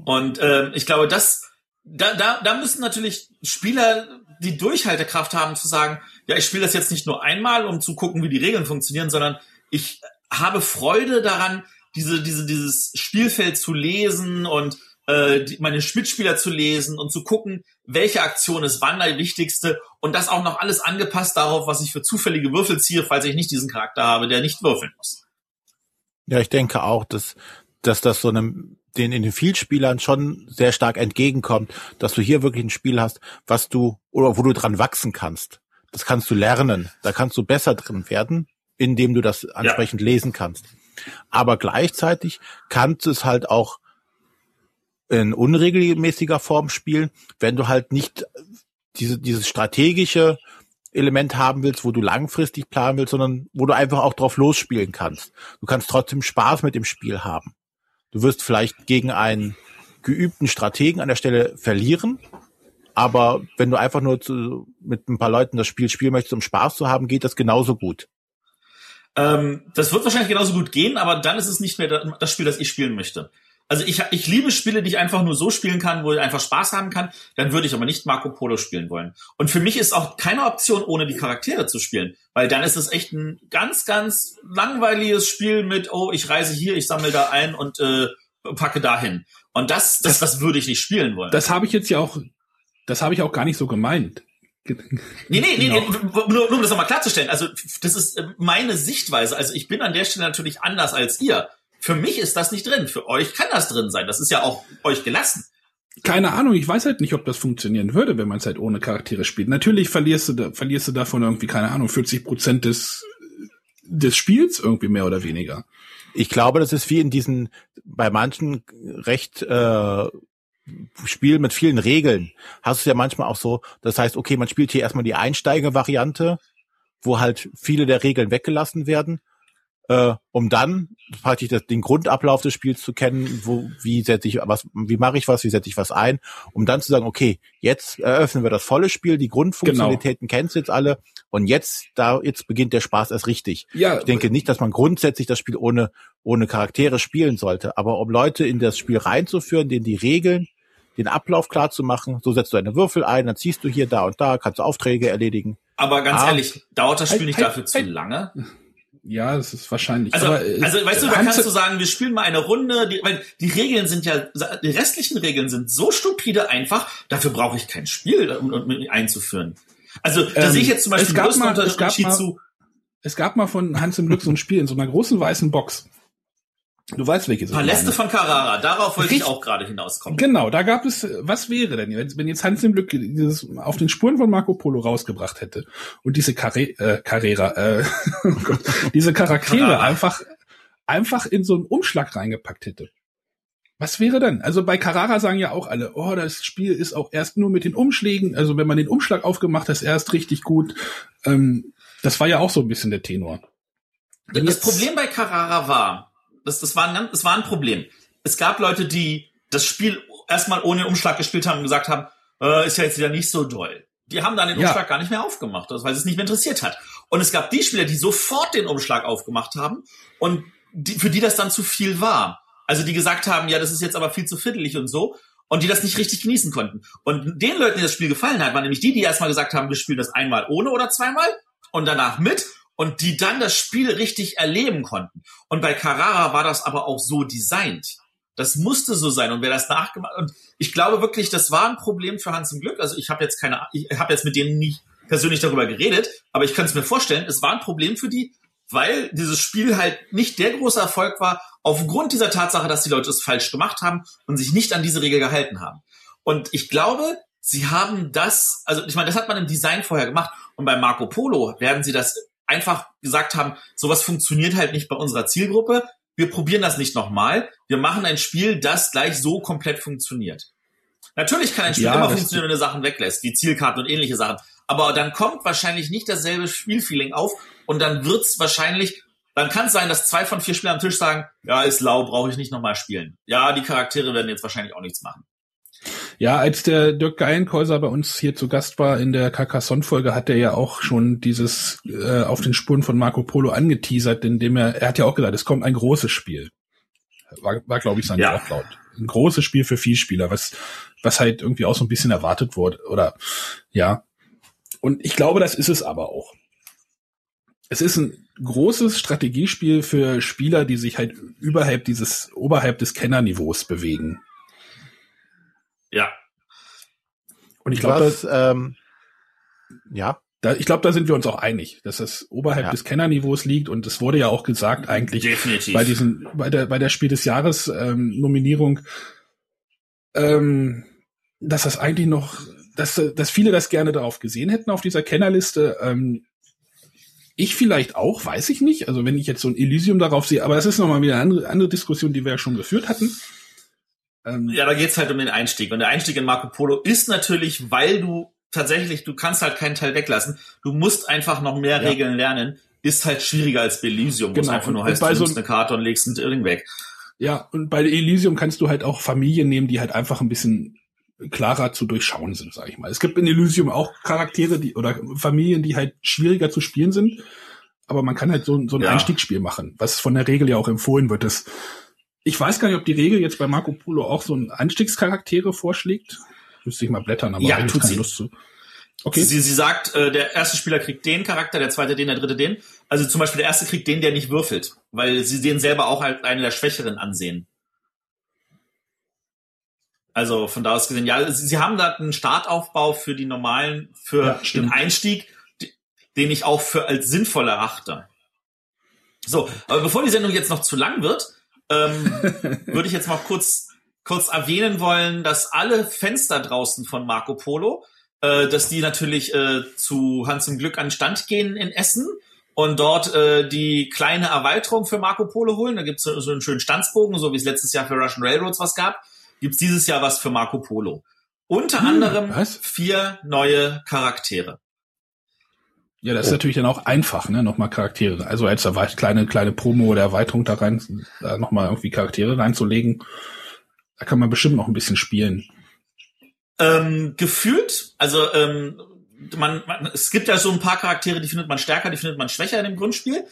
C: Und äh, ich glaube, das, da, da, da müssen natürlich Spieler die Durchhaltekraft haben zu sagen, ja, ich spiele das jetzt nicht nur einmal, um zu gucken, wie die Regeln funktionieren, sondern ich habe Freude daran, diese, diese, dieses Spielfeld zu lesen und äh, die, meine Mitspieler zu lesen und zu gucken, welche Aktion ist wann die wichtigste und das auch noch alles angepasst darauf, was ich für zufällige Würfel ziehe, falls ich nicht diesen Charakter habe, der nicht würfeln muss.
A: Ja, ich denke auch, dass, dass das so einem den in den Vielspielern schon sehr stark entgegenkommt, dass du hier wirklich ein Spiel hast, was du oder wo du dran wachsen kannst. Das kannst du lernen. Da kannst du besser drin werden, indem du das entsprechend ja. lesen kannst. Aber gleichzeitig kannst du es halt auch in unregelmäßiger Form spielen, wenn du halt nicht diese, dieses strategische Element haben willst, wo du langfristig planen willst, sondern wo du einfach auch drauf losspielen kannst. Du kannst trotzdem Spaß mit dem Spiel haben. Du wirst vielleicht gegen einen geübten Strategen an der Stelle verlieren, aber wenn du einfach nur zu, mit ein paar Leuten das Spiel spielen möchtest, um Spaß zu haben, geht das genauso gut.
C: Ähm, das wird wahrscheinlich genauso gut gehen, aber dann ist es nicht mehr das Spiel, das ich spielen möchte. Also ich, ich liebe Spiele, die ich einfach nur so spielen kann, wo ich einfach Spaß haben kann. Dann würde ich aber nicht Marco Polo spielen wollen. Und für mich ist auch keine Option, ohne die Charaktere zu spielen. Weil dann ist es echt ein ganz, ganz langweiliges Spiel mit, oh, ich reise hier, ich sammle da ein und äh, packe dahin. Und das, das, das, das würde ich nicht spielen wollen.
B: Das habe ich jetzt ja auch, das habe ich auch gar nicht so gemeint.
C: Nee, nee, nee, genau. nee nur, nur um das nochmal klarzustellen. Also, das ist meine Sichtweise. Also, ich bin an der Stelle natürlich anders als ihr. Für mich ist das nicht drin. Für euch kann das drin sein. Das ist ja auch euch gelassen.
B: Keine Ahnung, ich weiß halt nicht, ob das funktionieren würde, wenn man es halt ohne Charaktere spielt. Natürlich verlierst du, da, verlierst du davon irgendwie, keine Ahnung, 40 Prozent des, des Spiels irgendwie mehr oder weniger.
A: Ich glaube, das ist wie in diesen, bei manchen recht äh, Spiel mit vielen Regeln. Hast du ja manchmal auch so, das heißt, okay, man spielt hier erstmal die Einsteiger-Variante, wo halt viele der Regeln weggelassen werden äh, um dann praktisch das, den Grundablauf des Spiels zu kennen, wo, wie setze ich was, wie mache ich was, wie setze ich was ein, um dann zu sagen, okay, jetzt eröffnen wir das volle Spiel, die Grundfunktionalitäten genau. kennst du jetzt alle und jetzt, da, jetzt beginnt der Spaß erst richtig. Ja, ich denke nicht, dass man grundsätzlich das Spiel ohne, ohne Charaktere spielen sollte, aber um Leute in das Spiel reinzuführen, denen die Regeln den Ablauf klar zu machen. So setzt du eine Würfel ein, dann ziehst du hier, da und da, kannst du Aufträge erledigen.
C: Aber ganz ah, ehrlich, dauert das Spiel halt, nicht halt, dafür halt, zu lange?
B: Ja, das ist wahrscheinlich.
C: Also, aber, äh, also weißt du, da kannst du sagen, wir spielen mal eine Runde, die, weil die Regeln sind ja, die restlichen Regeln sind so stupide einfach, dafür brauche ich kein Spiel, um, um einzuführen. Also da ähm, sehe ich jetzt zum Beispiel
B: einen größten Unterschied zu. Es gab mal von Hans im Glück so ein Spiel in so einer großen weißen Box. Du weißt, welches
C: Paläste von Carrara, darauf wollte ich auch gerade hinauskommen.
B: Genau, da gab es, was wäre denn, wenn jetzt Hans im Glück dieses auf den Spuren von Marco Polo rausgebracht hätte und diese Carre äh, Carrera, äh, oh Gott, diese Charaktere Carrara. einfach, einfach in so einen Umschlag reingepackt hätte. Was wäre dann? Also bei Carrara sagen ja auch alle, oh, das Spiel ist auch erst nur mit den Umschlägen, also wenn man den Umschlag aufgemacht hat, ist erst richtig gut. Ähm, das war ja auch so ein bisschen der Tenor.
C: das Problem bei Carrara war, das, das, war ein, das war ein Problem. Es gab Leute, die das Spiel erstmal ohne Umschlag gespielt haben und gesagt haben, äh, ist ja jetzt wieder nicht so doll. Die haben dann den Umschlag ja. gar nicht mehr aufgemacht, weil es nicht mehr interessiert hat. Und es gab die Spieler, die sofort den Umschlag aufgemacht haben und die, für die das dann zu viel war. Also die gesagt haben, ja, das ist jetzt aber viel zu fiddelig und so und die das nicht richtig genießen konnten. Und den Leuten, die das Spiel gefallen hat, waren nämlich die, die erstmal gesagt haben, wir spielen das einmal ohne oder zweimal und danach mit und die dann das Spiel richtig erleben konnten. Und bei Carrara war das aber auch so designt. Das musste so sein. Und wer das nachgemacht und ich glaube wirklich, das war ein Problem für Hans im Glück. Also ich habe jetzt keine, ich habe jetzt mit denen nicht persönlich darüber geredet, aber ich kann es mir vorstellen, es war ein Problem für die, weil dieses Spiel halt nicht der große Erfolg war, aufgrund dieser Tatsache, dass die Leute es falsch gemacht haben und sich nicht an diese Regel gehalten haben. Und ich glaube, sie haben das, also ich meine, das hat man im Design vorher gemacht und bei Marco Polo werden sie das einfach gesagt haben, sowas funktioniert halt nicht bei unserer Zielgruppe. Wir probieren das nicht nochmal. Wir machen ein Spiel, das gleich so komplett funktioniert. Natürlich kann ein Spiel ja, immer funktionieren, wenn du Sachen weglässt, wie Zielkarten und ähnliche Sachen. Aber dann kommt wahrscheinlich nicht dasselbe Spielfeeling auf und dann wird's wahrscheinlich, dann kann es sein, dass zwei von vier Spielern am Tisch sagen, ja, ist lau, brauche ich nicht nochmal spielen. Ja, die Charaktere werden jetzt wahrscheinlich auch nichts machen.
B: Ja, als der Dirk Geilenkäuser bei uns hier zu Gast war in der Carcassonne-Folge, hat er ja auch schon dieses äh, auf den Spuren von Marco Polo angeteasert, indem er, er hat ja auch gesagt, es kommt ein großes Spiel. War, war glaube ich, sein ja. Wortlaut. Ein großes Spiel für Vielspieler, was, was halt irgendwie auch so ein bisschen erwartet wurde, oder, ja. Und ich glaube, das ist es aber auch. Es ist ein, großes Strategiespiel für Spieler, die sich halt überhalb dieses, oberhalb des Kennerniveaus bewegen.
C: Ja.
B: Und ich glaube,
A: ähm, ja.
B: da, ich glaube, da sind wir uns auch einig, dass das oberhalb
A: Ja.
B: des Kennerniveaus liegt und es wurde ja auch gesagt eigentlich
C: Definitiv.
B: bei diesen, bei der, bei der Spiel des Jahres ähm, Nominierung, ähm, dass das eigentlich noch, dass, dass viele das gerne darauf gesehen hätten auf dieser Kennerliste. Ähm, ich vielleicht auch, weiß ich nicht. Also wenn ich jetzt so ein Elysium darauf sehe, aber das ist nochmal wieder eine andere, andere Diskussion, die wir ja schon geführt hatten. Ähm,
C: Ja, da geht's halt um den Einstieg. Und der Einstieg in Marco Polo ist natürlich, weil du tatsächlich, du kannst halt keinen Teil weglassen. Du musst einfach noch mehr
B: Ja.
C: Regeln lernen. Ist halt schwieriger als bei Elysium, wo es
B: Genau.
C: einfach nur heißt, du
B: so
C: nimmst eine Karte und legst ein Ding weg.
B: Ja, und bei Elysium kannst du halt auch Familien nehmen, die halt einfach ein bisschen klarer zu durchschauen sind, sag ich mal. Es gibt in Elysium auch Charaktere, die oder Familien, die halt schwieriger zu spielen sind, aber man kann halt so, so ein
C: Ja.
B: Einstiegsspiel machen, was von der Regel ja auch empfohlen wird. Das, ich weiß gar nicht, ob die Regel jetzt bei Marco Polo auch so ein Einstiegscharaktere vorschlägt. Müsste ich mal blättern, aber
C: Ja, tut
B: keine
C: sie.
B: Lust zu. Okay.
C: Sie, sie sagt, äh, der erste Spieler kriegt den Charakter, der zweite den, der dritte den. Also zum Beispiel der erste kriegt den, der nicht würfelt, weil sie den selber auch als einen der Schwächeren ansehen. Also von da aus gesehen, ja, sie, sie haben da einen Startaufbau für die normalen, für
B: Ja,
C: den. Einstieg, den ich auch für als sinnvoll erachte. So, aber bevor die Sendung jetzt noch zu lang wird, ähm, würde ich jetzt mal kurz kurz erwähnen wollen, dass alle Fenster draußen von Marco Polo, äh, dass die natürlich äh, zu Hans im Glück an den Stand gehen in Essen und dort äh, die kleine Erweiterung für Marco Polo holen. Da gibt's so, so einen schönen Stanzbogen, so wie es letztes Jahr für Russian Railroads was gab, gibt's dieses Jahr was für Marco Polo. Unter
B: Hm,
C: anderem
B: was?
C: vier neue Charaktere.
B: Ja, das ist
A: Oh.
B: natürlich dann auch einfach, ne, nochmal Charaktere. Also als kleine, kleine Promo oder Erweiterung da rein, da nochmal irgendwie Charaktere reinzulegen. Da kann man bestimmt noch ein bisschen spielen.
C: Ähm, gefühlt, also ähm, man, man, es gibt ja so ein paar Charaktere, die findet man stärker, die findet man schwächer in dem Grundspiel.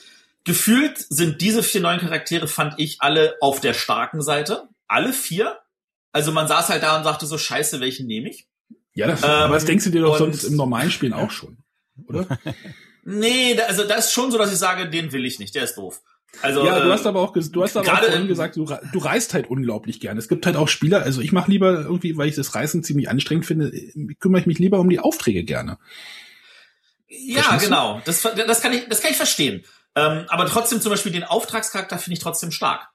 C: Gefühlt sind diese vier neuen Charaktere, fand ich, alle auf der starken Seite. Alle vier. Also man saß halt da und sagte so, scheiße, welchen nehme ich?
B: Ja, das,
C: Ähm,
B: aber das denkst du dir doch sonst im normalen Spielen auch schon, oder?
C: Nee, da, also da ist schon so, dass ich sage, den will ich nicht, der ist doof. Also,
B: ja, du hast aber auch, du hast aber auch vorhin gesagt, du, du reist halt unglaublich gerne. Es gibt halt auch Spieler, also ich mache lieber irgendwie, weil ich das Reisen ziemlich anstrengend finde, äh, kümmere ich mich lieber um die Aufträge gerne.
C: Ja, genau. Das, das, kann ich, das kann ich verstehen. Ähm, aber trotzdem zum Beispiel den Auftragscharakter finde ich trotzdem stark.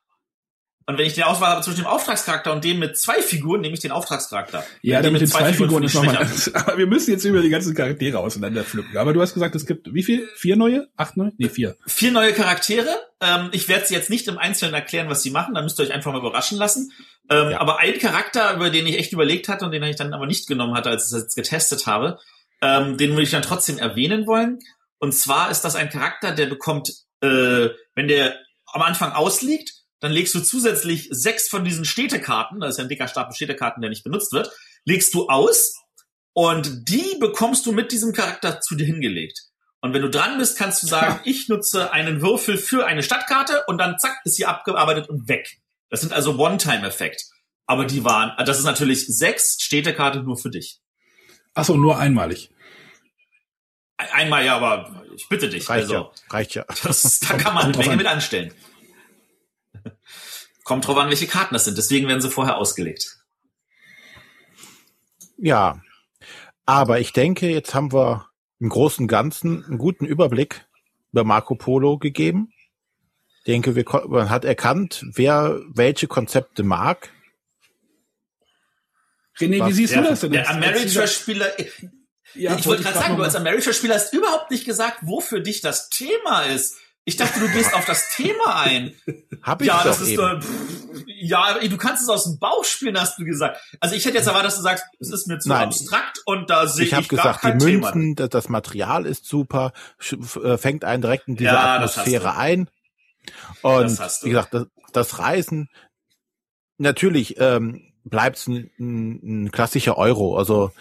C: Und wenn ich die Auswahl habe zwischen dem Auftragscharakter und dem mit zwei Figuren, nehme ich den Auftragscharakter.
B: Ja, der mit den zwei Figuren
C: finde
B: ist nochmal. Aber wir müssen jetzt über die ganzen Charaktere auseinanderpflücken. Aber du hast gesagt, es gibt wie viel? Vier neue? Acht neue? Nee, vier.
C: Vier neue Charaktere. Ähm, ich werde sie jetzt nicht im Einzelnen erklären, was sie machen. Da müsst ihr euch einfach mal überraschen lassen. Ähm,
A: Ja.
C: Aber ein Charakter, über den ich echt überlegt hatte und den ich dann aber nicht genommen hatte, als ich das jetzt getestet habe, ähm, den würde ich dann trotzdem erwähnen wollen. Und zwar ist das ein Charakter, der bekommt, äh, wenn der am Anfang ausliegt, dann legst du zusätzlich sechs von diesen Städtekarten, das ist ja ein dicker Stapel Städtekarten, der nicht benutzt wird, legst du aus und die bekommst du mit diesem Charakter zu dir hingelegt. Und wenn du dran bist, kannst du sagen, ich nutze einen Würfel für eine Stadtkarte und dann zack, ist sie abgearbeitet und weg. Das sind also One-Time-Effekt. Aber die waren, das ist natürlich sechs Städtekarte nur für dich.
B: Ach so, nur einmalig.
C: Ein- Einmal ja, aber ich bitte dich.
A: Reicht
C: also,
A: ja. Reicht ja.
C: das, da kann man eine Menge
B: an.
C: mit anstellen. Kommt drauf an, welche Karten das sind. Deswegen werden sie vorher ausgelegt.
A: Ja. Aber ich denke, jetzt haben wir im Großen und Ganzen einen guten Überblick über Marco Polo gegeben. Ich denke, wir, man hat erkannt, wer welche Konzepte mag.
B: René, wie
A: Was?
B: siehst
C: Der,
B: du das denn?
C: der Ameritrash-Spieler,
B: Ja,
C: ich wollte gerade sagen, du als Ameritrash-Spieler hast überhaupt nicht gesagt, wo für dich das Thema ist. Ich dachte, du gehst auf das Thema ein.
A: Hab ich
C: Ja,
A: doch
C: das ist
A: eben.
C: pff, ja, du kannst es aus dem Bauch spielen, hast du gesagt. Also ich hätte jetzt erwartet, dass du sagst, es ist mir zu
A: Nein.
C: abstrakt und da sehe
A: ich
C: ich,
A: habe
C: gar
A: gesagt, die
C: kein Thema.
A: Münzen, das, das Material ist super, äh, fängt einen direkt in diese
C: Ja,
A: Atmosphäre ein. Und wie gesagt, das, das Reisen, natürlich ähm, bleibt es ein, ein, ein klassischer Euro. Also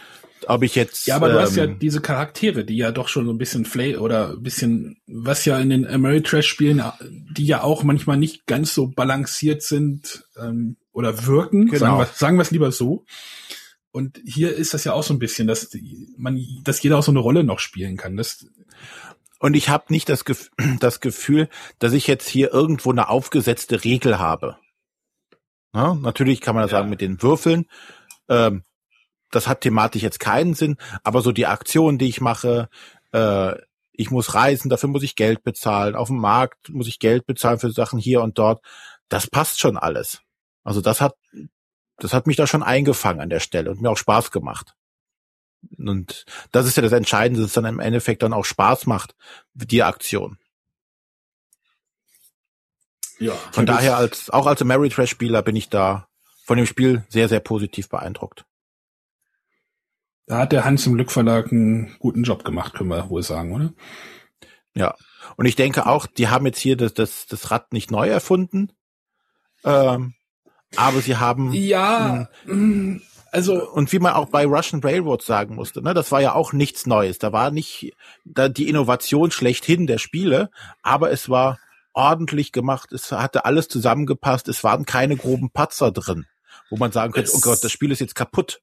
A: ob ich jetzt
B: Ja, aber du hast ja
A: ähm,
B: diese Charaktere, die ja doch schon so ein bisschen Flay oder ein bisschen, was ja in den Ameritrash-Spielen, die ja auch manchmal nicht ganz so balanciert sind ähm, oder wirken,
A: Genau.
B: sagen wir sagen wir es lieber so. Und hier ist das ja auch so ein bisschen, dass die, man, dass jeder auch so eine Rolle noch spielen kann. Das,
A: Und ich habe nicht das, Gef das Gefühl, dass ich jetzt hier irgendwo eine aufgesetzte Regel habe. Na, natürlich kann man das ja. sagen mit den Würfeln. Ähm, das hat thematisch jetzt keinen Sinn, aber so die Aktion, die ich mache, äh, ich muss reisen, dafür muss ich Geld bezahlen, auf dem Markt muss ich Geld bezahlen für Sachen hier und dort, das passt schon alles. Also das hat, das hat mich da schon eingefangen an der Stelle und mir auch Spaß gemacht. Und das ist ja das Entscheidende, dass es dann im Endeffekt dann auch Spaß macht, die Aktion. Ja. Von daher als, auch als Ameritrash-Spieler bin ich da von dem Spiel sehr, sehr positiv beeindruckt.
B: Da hat der Hans im Glück Verlag einen guten Job gemacht, können wir wohl sagen, oder?
A: Ja. Und ich denke auch, die haben jetzt hier das, das, das Rad nicht neu erfunden. Ähm, aber sie haben.
B: Ja, mh, mm, also.
A: Und wie man auch bei Russian Railroad sagen musste, ne, das war ja auch nichts Neues. Da war nicht da die Innovation schlechthin der Spiele, aber es war ordentlich gemacht. Es hatte alles zusammengepasst. Es waren keine groben Patzer drin, wo man sagen könnte, oh Gott, das Spiel ist jetzt kaputt.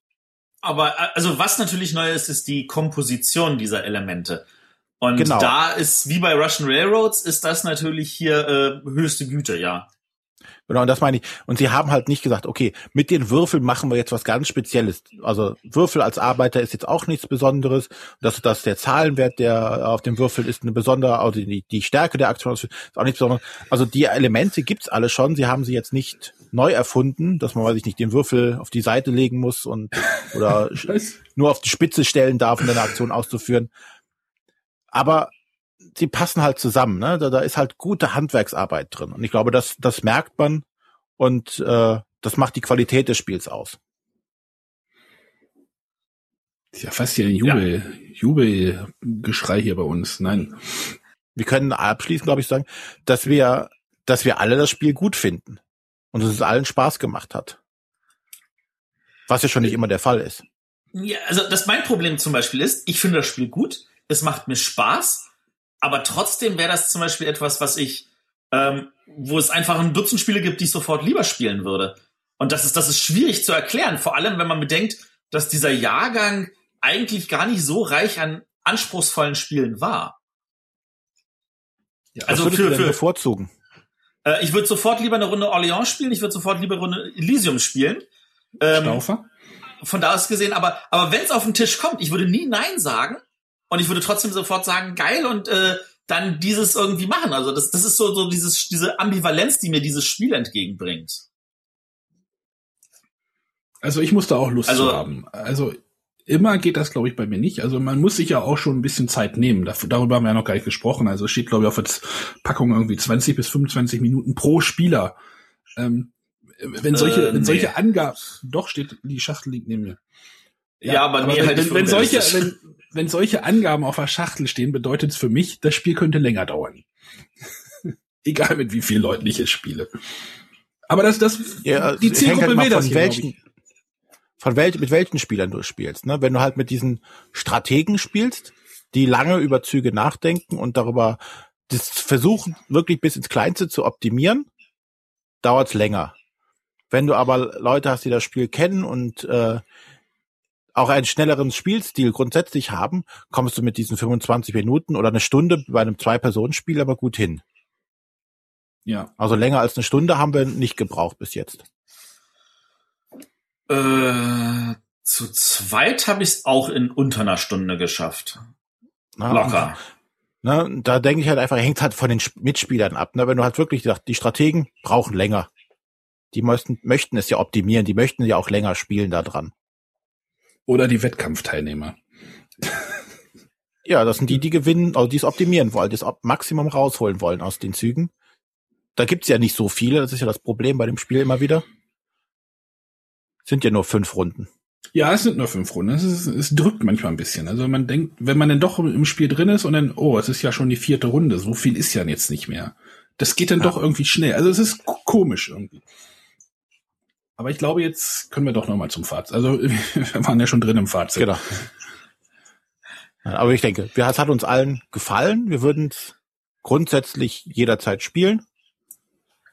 C: Aber also was natürlich neu ist, ist die Komposition dieser Elemente. Und genau. da ist, wie bei Russian Railroads, ist das natürlich hier äh, höchste Güte, ja.
A: Genau, und das meine ich. Und sie haben halt nicht gesagt, okay, mit den Würfeln machen wir jetzt was ganz Spezielles. Also Würfel als Arbeiter ist jetzt auch nichts Besonderes. Dass, dass der Zahlenwert, der auf dem Würfel ist, eine besondere, also die, die Stärke der Aktion ist auch nichts Besonderes. Also die Elemente gibt's alle schon. Sie haben sie jetzt nicht neu erfunden, dass man, weiß ich nicht, den Würfel auf die Seite legen muss und oder nur auf die Spitze stellen darf, um eine Aktion auszuführen. Aber sie passen halt zusammen, ne? Da, da ist halt gute Handwerksarbeit drin. Und ich glaube, das, das merkt man und äh, das macht die Qualität des Spiels aus.
B: Ist ja fast hier ein Jubel, ja. Jubelgeschrei hier bei uns. Nein.
A: Wir können abschließend, glaube ich, sagen, dass wir, dass wir alle das Spiel gut finden und dass es allen Spaß gemacht hat. Was ja schon nicht immer der Fall ist.
C: Ja, also das mein Problem zum Beispiel ist, ich finde das Spiel gut, es macht mir Spaß, aber trotzdem wäre das zum Beispiel etwas, was ich, ähm, wo es einfach ein Dutzend Spiele gibt, die ich sofort lieber spielen würde. Und das ist, das ist schwierig zu erklären, vor allem wenn man bedenkt, dass dieser Jahrgang eigentlich gar nicht so reich an anspruchsvollen Spielen war.
A: Ja, also für, für bevorzugen.
C: Äh, ich würde sofort lieber eine Runde Orléans spielen, ich würde sofort lieber eine Runde Elysium spielen.
B: Ähm, Staufer?
C: Von da aus gesehen, aber, aber wenn es auf den Tisch kommt, ich würde nie Nein sagen, und ich würde trotzdem sofort sagen, geil und äh, dann dieses irgendwie machen. Also das, das ist so, so dieses, diese Ambivalenz, die mir dieses Spiel entgegenbringt.
B: Also ich muss da auch Lust also, zu haben. Also immer geht das, glaube ich, bei mir nicht. Also man muss sich ja auch schon ein bisschen Zeit nehmen. Dafür, darüber haben wir ja noch gar nicht gesprochen. Also es steht, glaube ich, auf der Packung irgendwie 20 bis 25 Minuten pro Spieler. Ähm, wenn solche, äh, wenn solche nee. Angaben, doch steht, die Schachtel liegt neben mir.
C: Ja, ja aber, aber
B: wenn, halt wenn, wenn solche, wenn, wenn solche Angaben auf der Schachtel stehen, bedeutet es für mich, das Spiel könnte länger dauern. Egal mit wie vielen Leuten ich es spiele. Aber das, das,
A: ja, die Zielgruppe halt will das hier, welchen, von wel, mit welchen Spielern du spielst. Ne? Wenn du halt mit diesen Strategen spielst, die lange über Züge nachdenken und darüber das versuchen, wirklich bis ins Kleinste zu optimieren, dauert's länger. Wenn du aber Leute hast, die das Spiel kennen und äh, auch einen schnelleren Spielstil grundsätzlich haben, kommst du mit diesen 25 Minuten oder eine Stunde bei einem Zwei-Personen-Spiel aber gut hin. Ja. Also länger als eine Stunde haben wir nicht gebraucht bis jetzt.
C: Äh, zu zweit habe ich es auch in unter einer Stunde geschafft.
A: Na, Locker. Ne, da denke ich halt einfach, hängt halt von den Mitspielern ab. Ne? Wenn du halt wirklich sagst, die Strategen brauchen länger. Die möchten, möchten es ja optimieren, die möchten ja auch länger spielen da dran.
B: Oder die Wettkampfteilnehmer.
A: Ja, das sind die, die gewinnen, also die es optimieren wollen, das Maximum rausholen wollen aus den Zügen. Da gibt's ja nicht so viele, das ist ja das Problem bei dem Spiel immer wieder. Sind ja nur fünf Runden.
B: Ja, es sind nur fünf Runden. Es, ist, es drückt manchmal ein bisschen. Also man denkt, wenn man dann doch im Spiel drin ist und dann, oh, es ist ja schon die vierte Runde, so viel ist ja jetzt nicht mehr. Das geht dann ja. doch irgendwie schnell. Also es ist komisch irgendwie. Aber ich glaube, jetzt können wir doch noch mal zum Fazit. Also wir waren ja schon drin im Fazit.
A: Genau. Aber ich denke, es hat uns allen gefallen. Wir würden es grundsätzlich jederzeit spielen.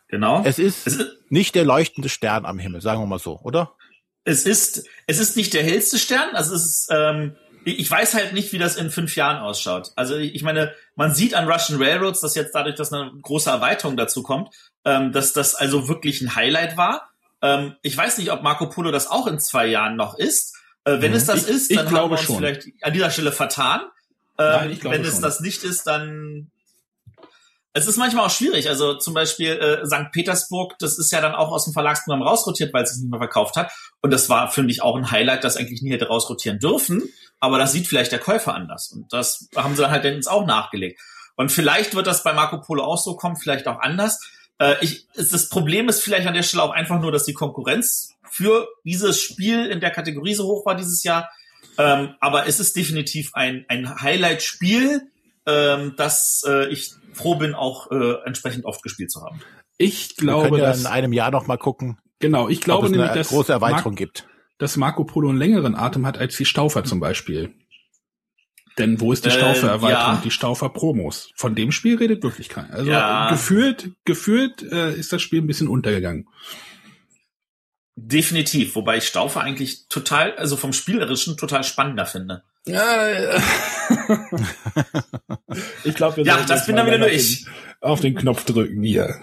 C: Genau.
A: Es ist, es ist nicht der leuchtende Stern am Himmel, sagen wir mal so, oder?
C: Es ist, es ist nicht der hellste Stern. Also es ist, ähm, ich weiß halt nicht, wie das in fünf Jahren ausschaut. Also ich meine, man sieht an Russian Railroads, dass jetzt dadurch, dass eine große Erweiterung dazu kommt, ähm, dass das also wirklich ein Highlight war. Ähm, ich weiß nicht, ob Marco Polo das auch in zwei Jahren noch ist. Äh, wenn mhm. es das
B: ich,
C: ist,
B: dann haben wir
C: uns
B: schon.
C: vielleicht an dieser Stelle vertan. Ähm, Nein, wenn es schon. das nicht ist, dann es ist manchmal auch schwierig. Also zum Beispiel äh, St. Petersburg, das ist ja dann auch aus dem Verlagsprogramm rausrotiert, weil es sich nicht mehr verkauft hat. Und das war, finde ich, auch ein Highlight, das eigentlich nie hätte rausrotieren dürfen. Aber das sieht vielleicht der Käufer anders. Und das haben sie dann halt jetzt auch nachgelegt. Und vielleicht wird das bei Marco Polo auch so kommen, vielleicht auch anders. Äh, ich, das Problem ist vielleicht an der Stelle auch einfach nur, dass die Konkurrenz für dieses Spiel in der Kategorie so hoch war dieses Jahr. Ähm, aber es ist definitiv ein, ein Highlight-Spiel, ähm, das äh, ich froh bin, auch äh, entsprechend oft gespielt zu haben.
B: Ich glaube, Wir können
A: ja
B: dass,
A: in einem Jahr noch mal gucken.
B: Genau, ich glaube nämlich,
A: eine
B: dass
A: große Erweiterung
B: Mar
A: gibt.
B: dass Marco Polo einen längeren Atem hat als die Staufer zum Beispiel. Denn wo ist die
C: Äh,
B: Staufer-Erweiterung,
C: ja.
B: die Staufer-Promos? Von dem Spiel redet wirklich keiner. Also
C: Ja.
B: gefühlt, gefühlt äh, ist das Spiel ein bisschen untergegangen.
C: Definitiv, wobei ich Staufer eigentlich total, also vom Spielerischen total spannender finde.
B: Ja, ja. Ich glaube,
C: Ja, das bin dann wieder nur ich.
B: Auf den Knopf drücken hier.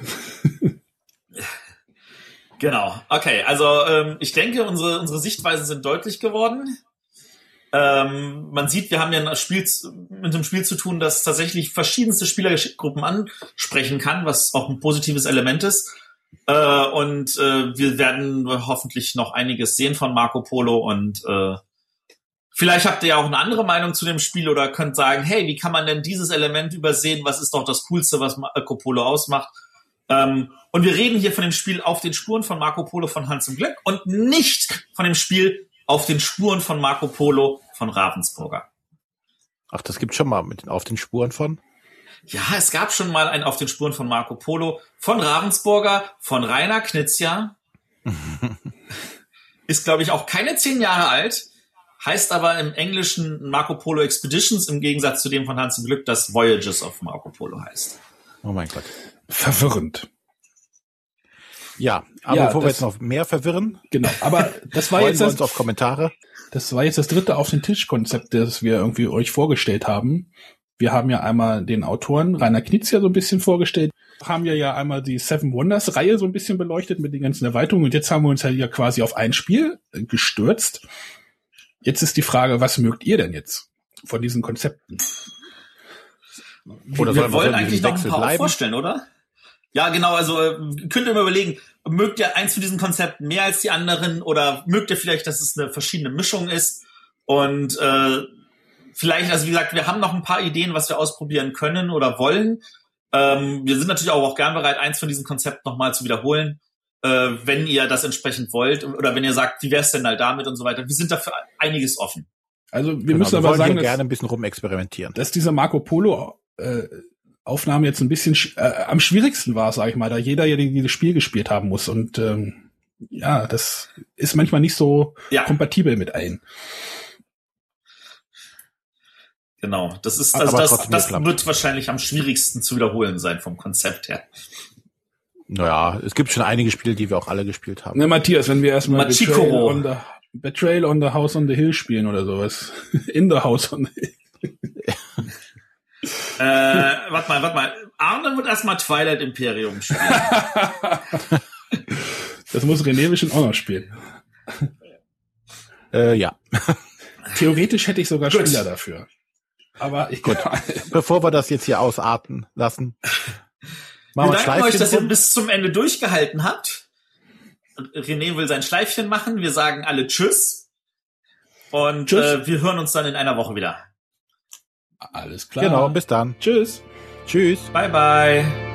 C: Genau. Okay, also ähm, ich denke, unsere, unsere Sichtweisen sind deutlich geworden. Ähm, man sieht, wir haben ja ein Spiel, mit einem Spiel zu tun, das tatsächlich verschiedenste Spielergruppen ansprechen kann, was auch ein positives Element ist. Äh, und äh, wir werden hoffentlich noch einiges sehen von Marco Polo und äh, vielleicht habt ihr ja auch eine andere Meinung zu dem Spiel oder könnt sagen, hey, wie kann man denn dieses Element übersehen? Was ist doch das Coolste, was Marco Polo ausmacht? Ähm, und wir reden hier von dem Spiel auf den Spuren von Marco Polo von Hans im Glück und nicht von dem Spiel auf den Spuren von Marco Polo von Ravensburger.
A: Ach, das gibt schon mal mit den, auf den Spuren von.
C: Ja, es gab schon mal ein Auf den Spuren von Marco Polo von Ravensburger, von Rainer Knizia. Ist, glaube ich, auch keine zehn Jahre alt. Heißt aber im Englischen Marco Polo Expeditions im Gegensatz zu dem von Hans im Glück, das Voyages of Marco Polo heißt.
A: Oh mein Gott.
B: Verwirrend.
A: Ja, aber
B: Ja,
A: bevor wir
B: das-
A: jetzt noch mehr verwirren,
B: Genau. Aber das war jetzt
A: wir
B: das,
A: auf Kommentare.
B: das war jetzt das dritte auf den Tisch Konzept, das wir irgendwie euch vorgestellt haben. Wir haben ja einmal den Autoren Rainer Knizia so ein bisschen vorgestellt, haben wir ja einmal die Seven Wonders Reihe so ein bisschen beleuchtet mit den ganzen Erweiterungen und jetzt haben wir uns ja hier quasi auf ein Spiel gestürzt. Jetzt ist die Frage, was mögt ihr denn jetzt von diesen Konzepten?
A: Oder
C: wir wollen eigentlich noch ein paar auch
A: bleiben?
C: vorstellen, oder? Ja, genau, also äh, könnt ihr mal überlegen, mögt ihr eins von diesen Konzepten mehr als die anderen oder mögt ihr vielleicht, dass es eine verschiedene Mischung ist? Und äh, vielleicht, also wie gesagt, wir haben noch ein paar Ideen, was wir ausprobieren können oder wollen. Ähm, wir sind natürlich auch, auch gern bereit, eins von diesen Konzepten nochmal zu wiederholen, äh, wenn ihr das entsprechend wollt oder wenn ihr sagt, wie wär's denn halt damit und so weiter. Wir sind dafür einiges offen.
B: Also wir
A: Genau,
B: müssen
A: wir
B: aber sagen,
A: hier
B: dass,
A: gerne ein bisschen rumexperimentieren.
B: dass dieser Marco Polo äh, Aufnahme jetzt ein bisschen sch- äh, am schwierigsten war, sage ich mal, da jeder ja die- dieses Spiel gespielt haben muss und ähm, ja, das ist manchmal nicht so
C: Ja.
B: kompatibel mit allen.
C: Genau, das ist also
A: aber
C: das, das wird wahrscheinlich am schwierigsten zu wiederholen sein vom Konzept her.
A: Naja, es gibt schon einige Spiele, die wir auch alle gespielt haben.
B: Ne, Matthias, wenn wir erstmal Betrayal on, the, Betrayal on the House on the Hill spielen oder sowas. In the House on the Hill.
C: Äh, warte mal, warte mal. Arne wird erstmal Twilight Imperium spielen.
B: Das muss René bestimmt auch noch spielen.
A: Äh, ja.
B: Theoretisch hätte ich sogar
C: Gut.
B: Spieler dafür. Aber ich
A: Gut. Bevor wir das jetzt hier ausarten lassen, machen
C: Wir danken euch, dass ihr bis zum Ende durchgehalten habt. René will sein Schleifchen machen. Wir sagen alle Tschüss. Und
B: Tschüss.
C: Äh, wir hören uns dann in einer Woche wieder.
B: Alles klar.
A: Genau, bis dann.
B: Tschüss.
A: Tschüss.
C: Bye, bye.